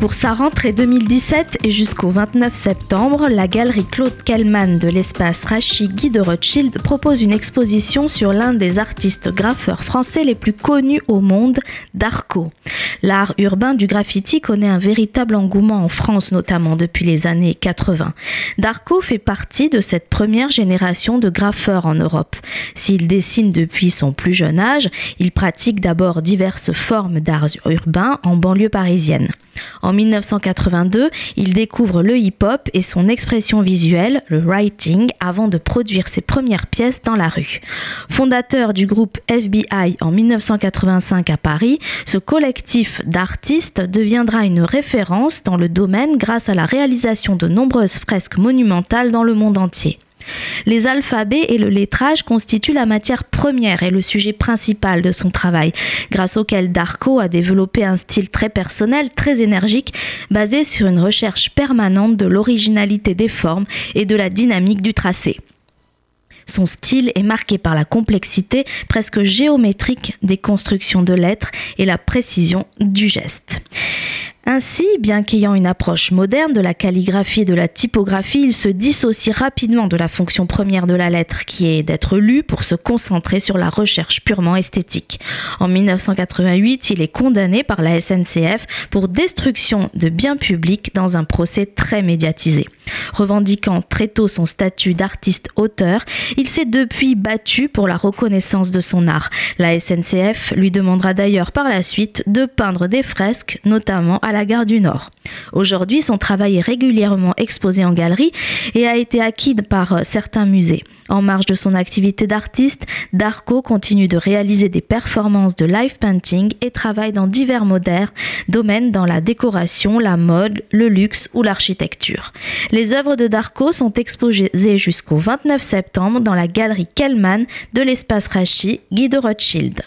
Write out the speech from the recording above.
Pour sa rentrée 2017 et jusqu'au 29 septembre, la galerie Claude Kellman de l'espace Rachi Guy de Rothschild propose une exposition sur l'un des artistes graffeurs français les plus connus au monde, Darko. L'art urbain du graffiti connaît un véritable engouement en France, notamment depuis les années 80. Darko fait partie de cette première génération de graffeurs en Europe. S'il dessine depuis son plus jeune âge, il pratique d'abord diverses formes d'art urbain en banlieue parisienne. En 1982, il découvre le hip-hop et son expression visuelle, le writing, avant de produire ses premières pièces dans la rue. Fondateur du groupe FBI en 1985 à Paris, ce collectif d'artistes deviendra une référence dans le domaine grâce à la réalisation de nombreuses fresques monumentales dans le monde entier. Les alphabets et le lettrage constituent la matière première et le sujet principal de son travail, grâce auquel Darko a développé un style très personnel, très énergique, basé sur une recherche permanente de l'originalité des formes et de la dynamique du tracé. Son style est marqué par la complexité presque géométrique des constructions de lettres et la précision du geste. Ainsi, bien qu'ayant une approche moderne de la calligraphie et de la typographie, il se dissocie rapidement de la fonction première de la lettre, qui est d'être lue pour se concentrer sur la recherche purement esthétique. En 1988, il est condamné par la SNCF pour destruction de biens publics dans un procès très médiatisé. Revendiquant très tôt son statut d'artiste-auteur, il s'est depuis battu pour la reconnaissance de son art. La SNCF lui demandera d'ailleurs par la suite de peindre des fresques, notamment à la gare du Nord. Aujourd'hui, son travail est régulièrement exposé en galerie et a été acquis par certains musées. En marge de son activité d'artiste, Darko continue de réaliser des performances de live painting et travaille dans divers modernes domaines dans la décoration, la mode, le luxe ou l'architecture. Les œuvres de Darko sont exposées jusqu'au 29 septembre dans la galerie Kellman de l'espace Rachi, Guy de Rothschild.